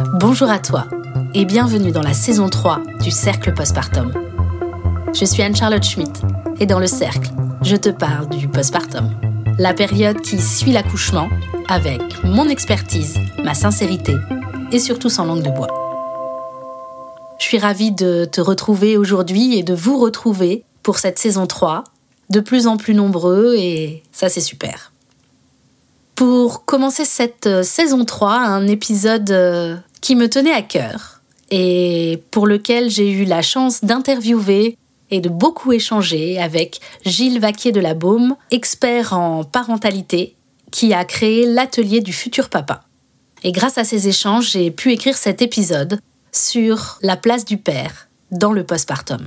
Bonjour à toi et bienvenue dans la saison 3 du Cercle Postpartum. Je suis Anne-Charlotte Schmitt et dans le Cercle, je te parle du postpartum, la période qui suit l'accouchement avec mon expertise, ma sincérité et surtout sans langue de bois. Je suis ravie de te retrouver aujourd'hui et de vous retrouver pour cette saison 3, de plus en plus nombreux et ça c'est super. Pour commencer cette euh, saison 3, un épisode euh, qui me tenait à cœur et pour lequel j'ai eu la chance d'interviewer et de beaucoup échanger avec Gilles Vaquier de la Baume, expert en parentalité, qui a créé l'atelier du futur papa. Et grâce à ces échanges, j'ai pu écrire cet épisode sur la place du père dans le postpartum.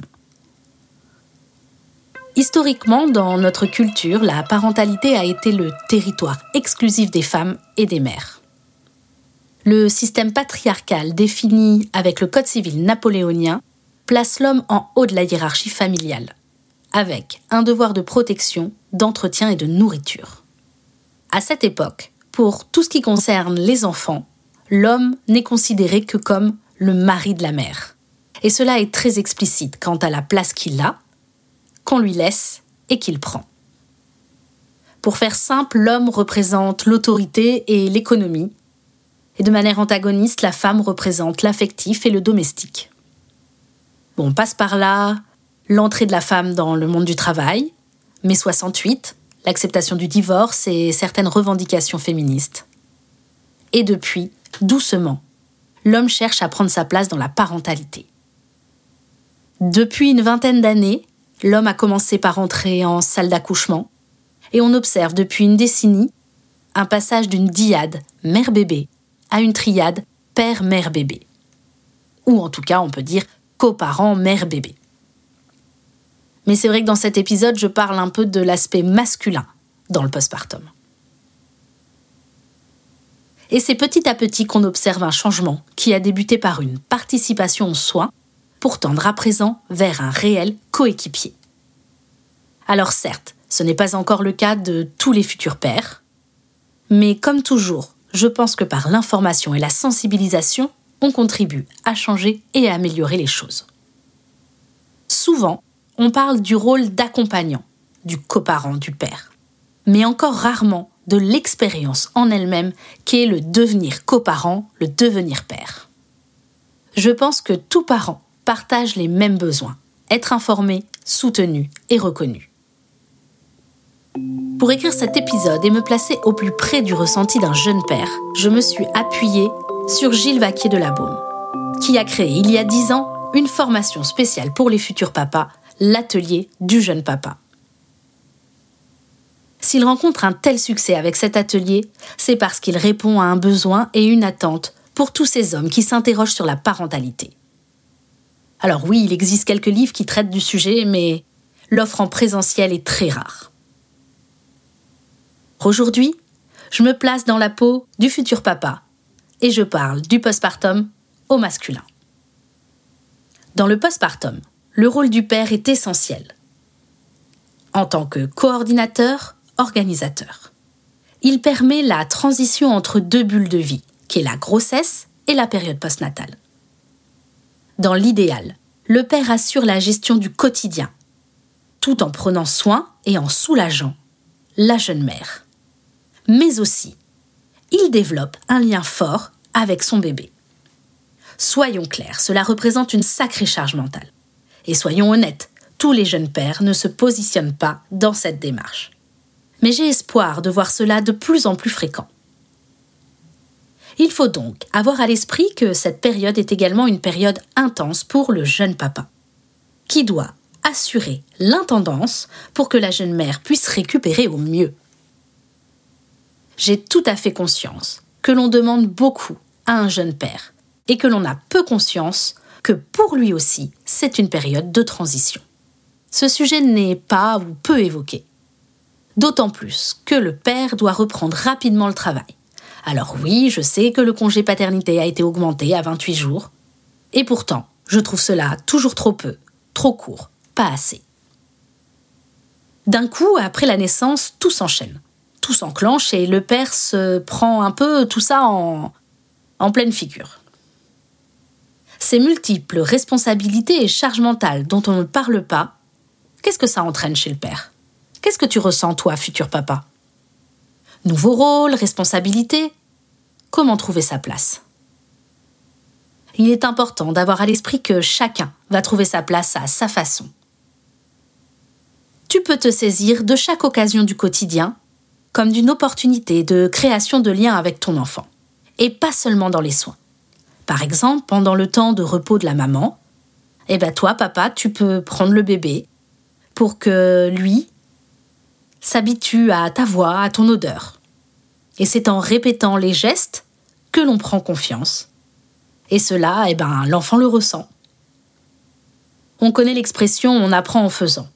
Historiquement, dans notre culture, la parentalité a été le territoire exclusif des femmes et des mères. Le système patriarcal défini avec le Code civil napoléonien place l'homme en haut de la hiérarchie familiale, avec un devoir de protection, d'entretien et de nourriture. À cette époque, pour tout ce qui concerne les enfants, l'homme n'est considéré que comme le mari de la mère. Et cela est très explicite quant à la place qu'il a, qu'on lui laisse et qu'il prend. Pour faire simple, l'homme représente l'autorité et l'économie, et de manière antagoniste, la femme représente l'affectif et le domestique. On passe par là l'entrée de la femme dans le monde du travail, mai 68, l'acceptation du divorce et certaines revendications féministes. Et depuis, doucement, l'homme cherche à prendre sa place dans la parentalité. Depuis une vingtaine d'années, l'homme a commencé par entrer en salle d'accouchement, et on observe depuis une décennie un passage d'une diade mère-bébé à une triade père-mère-bébé. Ou en tout cas, on peut dire coparents mère-bébé. Mais c'est vrai que dans cet épisode, je parle un peu de l'aspect masculin dans le postpartum. Et c'est petit à petit qu'on observe un changement qui a débuté par une participation aux soins pour tendre à présent vers un réel coéquipier. Alors certes, ce n'est pas encore le cas de tous les futurs pères, mais comme toujours, je pense que par l'information et la sensibilisation, on contribue à changer et à améliorer les choses. Souvent, on parle du rôle d'accompagnant, du coparent du père, mais encore rarement de l'expérience en elle-même qu'est le devenir coparent, le devenir père. Je pense que tout parent partage les mêmes besoins, être informé, soutenu et reconnu. Pour écrire cet épisode et me placer au plus près du ressenti d'un jeune père, je me suis appuyée sur Gilles Vaquier de la Baume, qui a créé il y a dix ans une formation spéciale pour les futurs papas, l'atelier du jeune papa. S'il rencontre un tel succès avec cet atelier, c'est parce qu'il répond à un besoin et une attente pour tous ces hommes qui s'interrogent sur la parentalité. Alors oui, il existe quelques livres qui traitent du sujet, mais l'offre en présentiel est très rare. Aujourd'hui, je me place dans la peau du futur papa et je parle du postpartum au masculin. Dans le postpartum, le rôle du père est essentiel. En tant que coordinateur, organisateur. Il permet la transition entre deux bulles de vie, qui est la grossesse et la période postnatale. Dans l'idéal, le père assure la gestion du quotidien, tout en prenant soin et en soulageant la jeune mère mais aussi, il développe un lien fort avec son bébé. Soyons clairs, cela représente une sacrée charge mentale. Et soyons honnêtes, tous les jeunes pères ne se positionnent pas dans cette démarche. Mais j'ai espoir de voir cela de plus en plus fréquent. Il faut donc avoir à l'esprit que cette période est également une période intense pour le jeune papa, qui doit assurer l'intendance pour que la jeune mère puisse récupérer au mieux j'ai tout à fait conscience que l'on demande beaucoup à un jeune père et que l'on a peu conscience que pour lui aussi, c'est une période de transition. Ce sujet n'est pas ou peu évoqué. D'autant plus que le père doit reprendre rapidement le travail. Alors oui, je sais que le congé paternité a été augmenté à 28 jours, et pourtant, je trouve cela toujours trop peu, trop court, pas assez. D'un coup, après la naissance, tout s'enchaîne tout s'enclenche et le père se prend un peu tout ça en, en pleine figure. ces multiples responsabilités et charges mentales dont on ne parle pas, qu'est-ce que ça entraîne chez le père? Qu'est-ce que tu ressens, toi, futur papa? Nouveau rôle, responsabilité Comment trouver sa place? Il est important d'avoir à l'esprit que chacun va trouver sa place à sa façon. Tu peux te saisir de chaque occasion du quotidien comme d'une opportunité de création de liens avec ton enfant, et pas seulement dans les soins. Par exemple, pendant le temps de repos de la maman, eh ben toi, papa, tu peux prendre le bébé pour que lui s'habitue à ta voix, à ton odeur. Et c'est en répétant les gestes que l'on prend confiance. Et cela, eh ben, l'enfant le ressent. On connaît l'expression on apprend en faisant.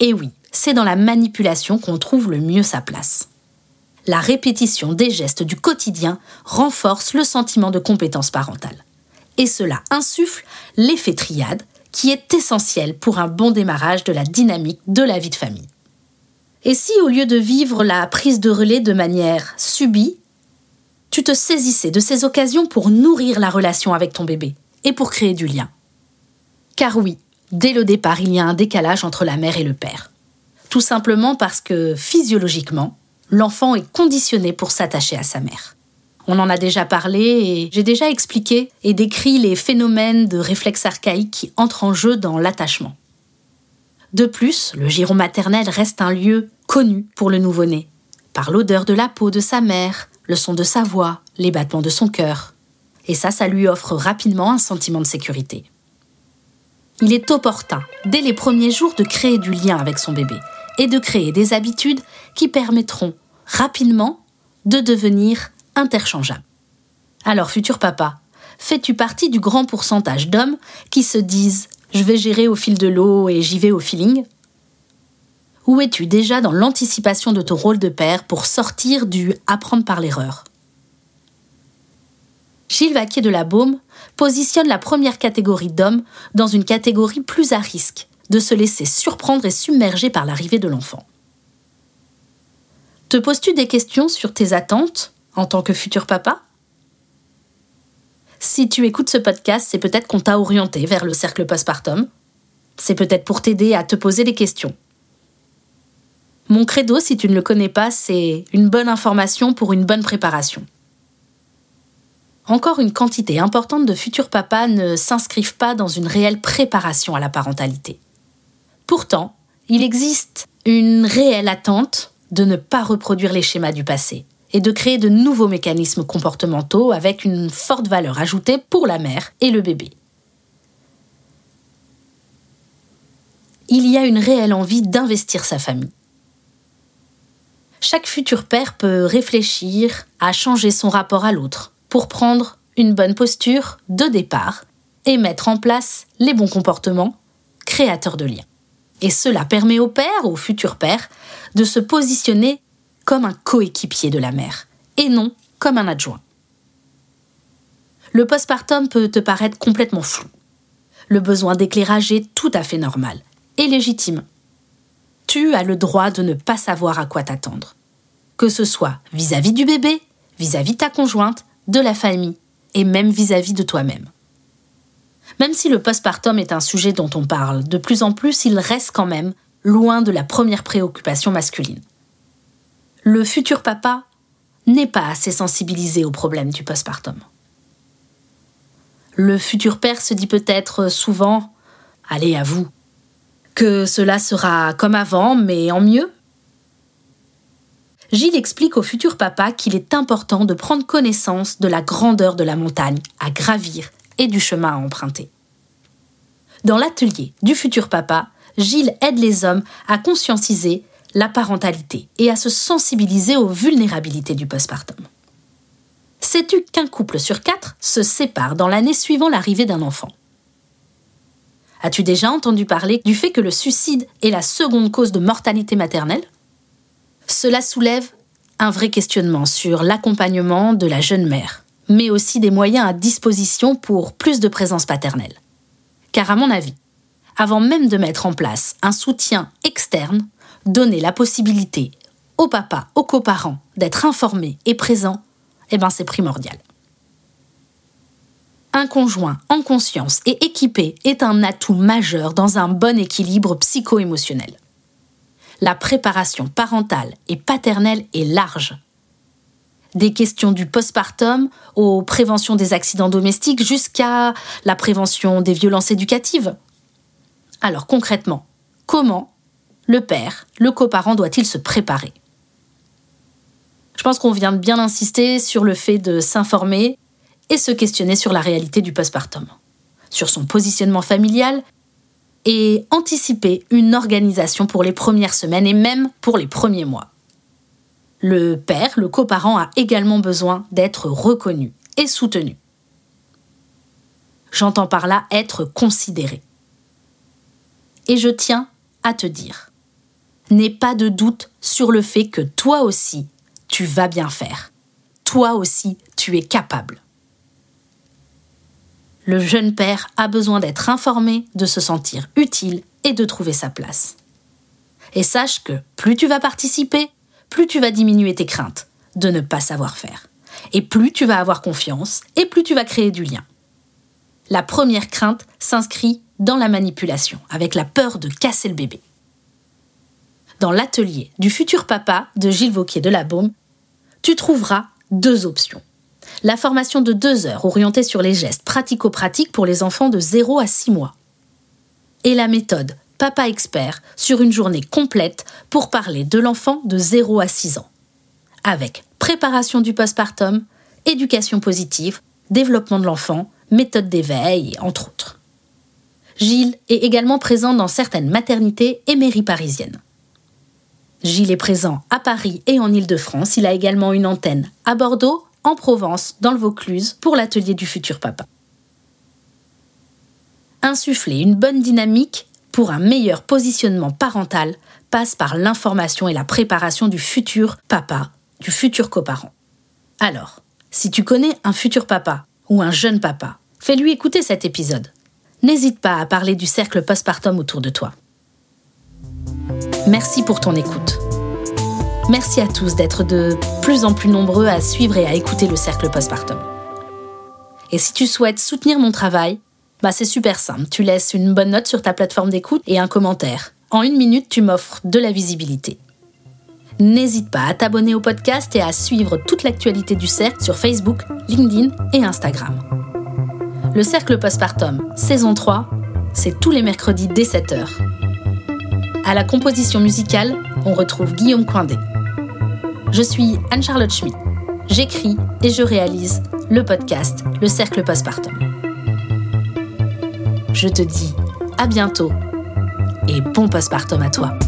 Et oui, c'est dans la manipulation qu'on trouve le mieux sa place. La répétition des gestes du quotidien renforce le sentiment de compétence parentale. Et cela insuffle l'effet triade qui est essentiel pour un bon démarrage de la dynamique de la vie de famille. Et si au lieu de vivre la prise de relais de manière subie, tu te saisissais de ces occasions pour nourrir la relation avec ton bébé et pour créer du lien? Car oui, dès le départ, il y a un décalage entre la mère et le père. Tout simplement parce que physiologiquement, l'enfant est conditionné pour s'attacher à sa mère. On en a déjà parlé et j'ai déjà expliqué et décrit les phénomènes de réflexes archaïques qui entrent en jeu dans l'attachement. De plus, le giron maternel reste un lieu connu pour le nouveau-né, par l'odeur de la peau de sa mère, le son de sa voix, les battements de son cœur. Et ça, ça lui offre rapidement un sentiment de sécurité. Il est opportun, dès les premiers jours, de créer du lien avec son bébé et de créer des habitudes qui permettront rapidement de devenir interchangeables. Alors, futur papa, fais-tu partie du grand pourcentage d'hommes qui se disent je vais gérer au fil de l'eau et j'y vais au feeling Ou es-tu déjà dans l'anticipation de ton rôle de père pour sortir du apprendre par l'erreur Gilles Vaquier de la Baume positionne la première catégorie d'hommes dans une catégorie plus à risque, de se laisser surprendre et submerger par l'arrivée de l'enfant. Te poses-tu des questions sur tes attentes en tant que futur papa? Si tu écoutes ce podcast, c'est peut-être qu'on t'a orienté vers le cercle postpartum. C'est peut-être pour t'aider à te poser des questions. Mon credo, si tu ne le connais pas, c'est une bonne information pour une bonne préparation. Encore une quantité importante de futurs papas ne s'inscrivent pas dans une réelle préparation à la parentalité. Pourtant, il existe une réelle attente de ne pas reproduire les schémas du passé et de créer de nouveaux mécanismes comportementaux avec une forte valeur ajoutée pour la mère et le bébé. Il y a une réelle envie d'investir sa famille. Chaque futur père peut réfléchir à changer son rapport à l'autre pour prendre une bonne posture de départ et mettre en place les bons comportements créateurs de liens. Et cela permet au père, au futur père, de se positionner comme un coéquipier de la mère, et non comme un adjoint. Le postpartum peut te paraître complètement flou. Le besoin d'éclairage est tout à fait normal et légitime. Tu as le droit de ne pas savoir à quoi t'attendre. Que ce soit vis-à-vis du bébé, vis-à-vis de ta conjointe, de la famille et même vis à -vis de toi-même. Même si le postpartum est un sujet dont on parle de plus en plus, il reste quand même loin de la première préoccupation masculine. Le futur papa n'est pas assez sensibilisé au problème du postpartum. Le futur père se dit peut-être souvent Allez à vous que cela sera comme avant, mais en mieux. Gilles explique au futur papa qu'il est important de prendre connaissance de la grandeur de la montagne à gravir et du chemin à emprunter. Dans l'atelier du futur papa, Gilles aide les hommes à conscientiser la parentalité et à se sensibiliser aux vulnérabilités du postpartum. Sais-tu qu'un couple sur quatre se sépare dans l'année suivant l'arrivée d'un enfant As-tu déjà entendu parler du fait que le suicide est la seconde cause de mortalité maternelle? Cela soulève un vrai questionnement sur l'accompagnement de la jeune mère mais aussi des moyens à disposition pour plus de présence paternelle. Car à mon avis, avant même de mettre en place un soutien externe, donner la possibilité au papa, aux coparents d'être informés et présents, eh ben c'est primordial. Un conjoint en conscience et équipé est un atout majeur dans un bon équilibre psycho-émotionnel. La préparation parentale et paternelle est large. Des questions du postpartum aux préventions des accidents domestiques jusqu'à la prévention des violences éducatives. Alors concrètement, comment le père, le coparent doit-il se préparer? Je pense qu'on vient de bien insister sur le fait de s'informer et se questionner sur la réalité du postpartum, sur son positionnement familial et anticiper une organisation pour les premières semaines et même pour les premiers mois. Le père, le coparent, a également besoin d'être reconnu et soutenu. J'entends par là être considéré. Et je tiens à te dire, n'aie pas de doute sur le fait que toi aussi, tu vas bien faire. Toi aussi, tu es capable le jeune père a besoin d'être informé, de se sentir utile et de trouver sa place. Et sache que plus tu vas participer, plus tu vas diminuer tes craintes de ne pas savoir faire. Et plus tu vas avoir confiance, et plus tu vas créer du lien. La première crainte s'inscrit dans la manipulation, avec la peur de casser le bébé. Dans l'atelier du futur papa de Gilles Vauquier de la Baume, tu trouveras deux options la formation de deux heures orientée sur les gestes pratico-pratiques pour les enfants de 0 à 6 mois. Et la méthode Papa Expert sur une journée complète pour parler de l'enfant de 0 à 6 ans. Avec préparation du postpartum, éducation positive, développement de l'enfant, méthode d'éveil, entre autres. Gilles est également présent dans certaines maternités et mairies parisiennes. Gilles est présent à Paris et en Île-de-France. Il a également une antenne à Bordeaux, en Provence, dans le Vaucluse, pour l'atelier du futur papa. Insuffler une bonne dynamique pour un meilleur positionnement parental passe par l'information et la préparation du futur papa, du futur coparent. Alors, si tu connais un futur papa ou un jeune papa, fais-lui écouter cet épisode. N'hésite pas à parler du cercle postpartum autour de toi. Merci pour ton écoute. Merci à tous d'être de plus en plus nombreux à suivre et à écouter le cercle postpartum. Et si tu souhaites soutenir mon travail, bah c'est super simple. Tu laisses une bonne note sur ta plateforme d'écoute et un commentaire. En une minute, tu m'offres de la visibilité. N'hésite pas à t'abonner au podcast et à suivre toute l'actualité du cercle sur Facebook, LinkedIn et Instagram. Le cercle postpartum, saison 3, c'est tous les mercredis dès 7h. À la composition musicale, on retrouve Guillaume Coindé. Je suis Anne-Charlotte Schmidt. J'écris et je réalise le podcast Le Cercle Postpartum. Je te dis à bientôt et bon postpartum à toi.